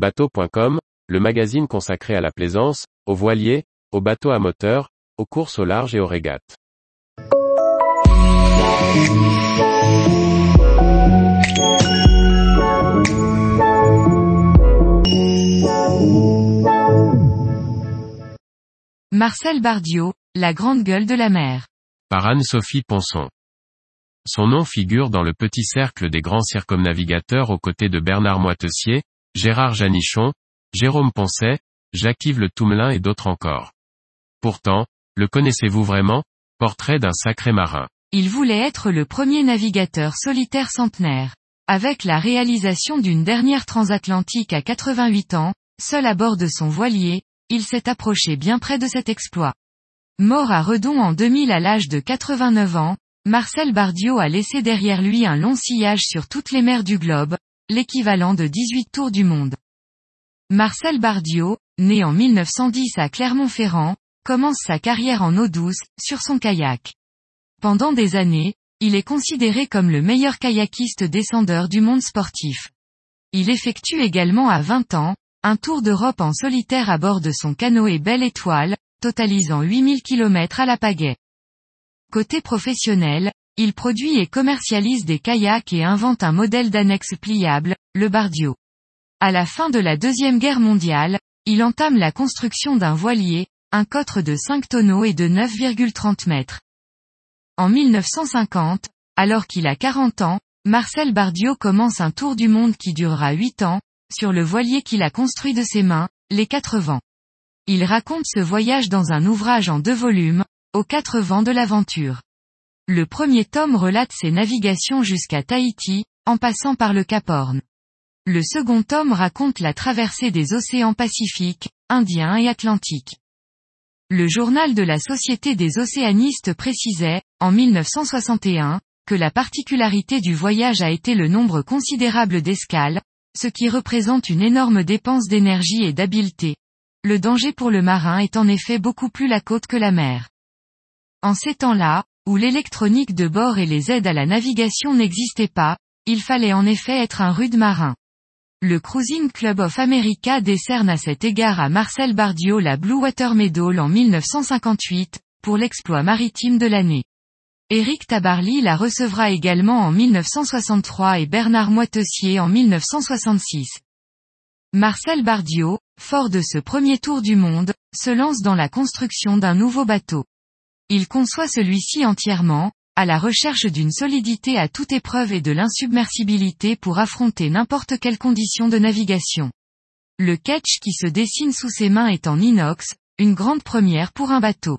Bateau.com, le magazine consacré à la plaisance, aux voiliers, aux bateaux à moteur, aux courses au large et aux régates. Marcel Bardiot, la grande gueule de la mer. Par Anne-Sophie Ponson. Son nom figure dans le petit cercle des grands circumnavigateurs aux côtés de Bernard Moitessier, Gérard Janichon, Jérôme Poncet, Jacques-Yves Le Toumelin et d'autres encore. Pourtant, le connaissez-vous vraiment? Portrait d'un sacré marin. Il voulait être le premier navigateur solitaire centenaire. Avec la réalisation d'une dernière transatlantique à 88 ans, seul à bord de son voilier, il s'est approché bien près de cet exploit. Mort à Redon en 2000 à l'âge de 89 ans, Marcel Bardiot a laissé derrière lui un long sillage sur toutes les mers du globe, l'équivalent de 18 tours du monde. Marcel Bardiot, né en 1910 à Clermont-Ferrand, commence sa carrière en eau douce, sur son kayak. Pendant des années, il est considéré comme le meilleur kayakiste descendeur du monde sportif. Il effectue également à 20 ans, un tour d'Europe en solitaire à bord de son canoë Belle Étoile, totalisant 8000 km à la pagaie. Côté professionnel, il produit et commercialise des kayaks et invente un modèle d'annexe pliable, le Bardio. À la fin de la Deuxième Guerre mondiale, il entame la construction d'un voilier, un cotre de 5 tonneaux et de 9,30 mètres. En 1950, alors qu'il a 40 ans, Marcel Bardio commence un tour du monde qui durera 8 ans, sur le voilier qu'il a construit de ses mains, les quatre vents. Il raconte ce voyage dans un ouvrage en deux volumes, aux quatre vents de l'aventure. Le premier tome relate ses navigations jusqu'à Tahiti, en passant par le Cap Horn. Le second tome raconte la traversée des océans Pacifique, Indien et Atlantique. Le journal de la Société des océanistes précisait, en 1961, que la particularité du voyage a été le nombre considérable d'escales, ce qui représente une énorme dépense d'énergie et d'habileté. Le danger pour le marin est en effet beaucoup plus la côte que la mer. En ces temps-là, où l'électronique de bord et les aides à la navigation n'existaient pas, il fallait en effet être un rude marin. Le Cruising Club of America décerne à cet égard à Marcel Bardio la Blue Water Medal en 1958, pour l'exploit maritime de l'année. Éric Tabarly la recevra également en 1963 et Bernard Moitessier en 1966. Marcel Bardiot, fort de ce premier tour du monde, se lance dans la construction d'un nouveau bateau. Il conçoit celui-ci entièrement, à la recherche d'une solidité à toute épreuve et de l'insubmersibilité pour affronter n'importe quelle condition de navigation. Le ketch qui se dessine sous ses mains est en inox, une grande première pour un bateau.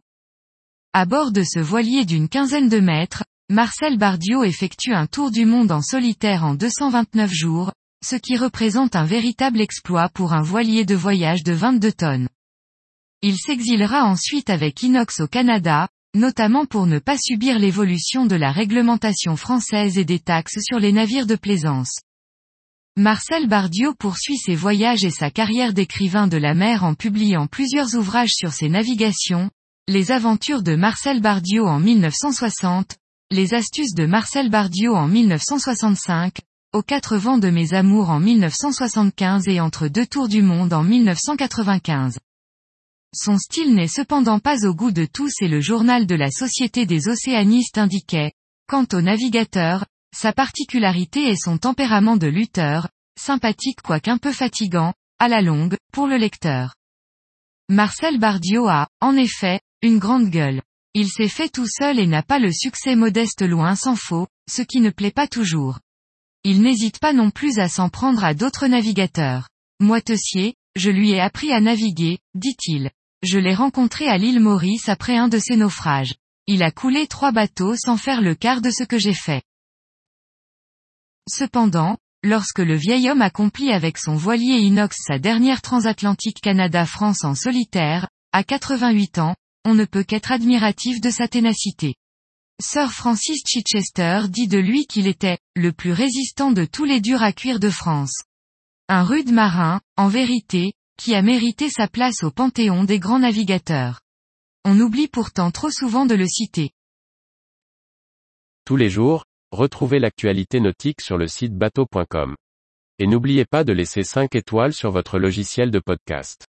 À bord de ce voilier d'une quinzaine de mètres, Marcel Bardiot effectue un tour du monde en solitaire en 229 jours, ce qui représente un véritable exploit pour un voilier de voyage de 22 tonnes. Il s'exilera ensuite avec Inox au Canada, notamment pour ne pas subir l'évolution de la réglementation française et des taxes sur les navires de plaisance. Marcel Bardiot poursuit ses voyages et sa carrière d'écrivain de la mer en publiant plusieurs ouvrages sur ses navigations, les aventures de Marcel Bardiot en 1960, Les astuces de Marcel Bardiot en 1965, Aux quatre vents de mes amours en 1975 et Entre deux tours du monde en 1995. Son style n'est cependant pas au goût de tous et le journal de la Société des océanistes indiquait, quant au navigateur, sa particularité est son tempérament de lutteur, sympathique quoiqu'un peu fatigant, à la longue, pour le lecteur. Marcel Bardiot a, en effet, une grande gueule. Il s'est fait tout seul et n'a pas le succès modeste loin s'en faut, ce qui ne plaît pas toujours. Il n'hésite pas non plus à s'en prendre à d'autres navigateurs. Moitessier, je lui ai appris à naviguer, dit-il. Je l'ai rencontré à l'île Maurice après un de ses naufrages. Il a coulé trois bateaux sans faire le quart de ce que j'ai fait. Cependant, lorsque le vieil homme accomplit avec son voilier inox sa dernière transatlantique Canada-France en solitaire, à 88 ans, on ne peut qu'être admiratif de sa ténacité. Sir Francis Chichester dit de lui qu'il était le plus résistant de tous les durs à cuire de France. Un rude marin, en vérité, qui a mérité sa place au panthéon des grands navigateurs. On oublie pourtant trop souvent de le citer. Tous les jours, retrouvez l'actualité nautique sur le site bateau.com et n'oubliez pas de laisser 5 étoiles sur votre logiciel de podcast.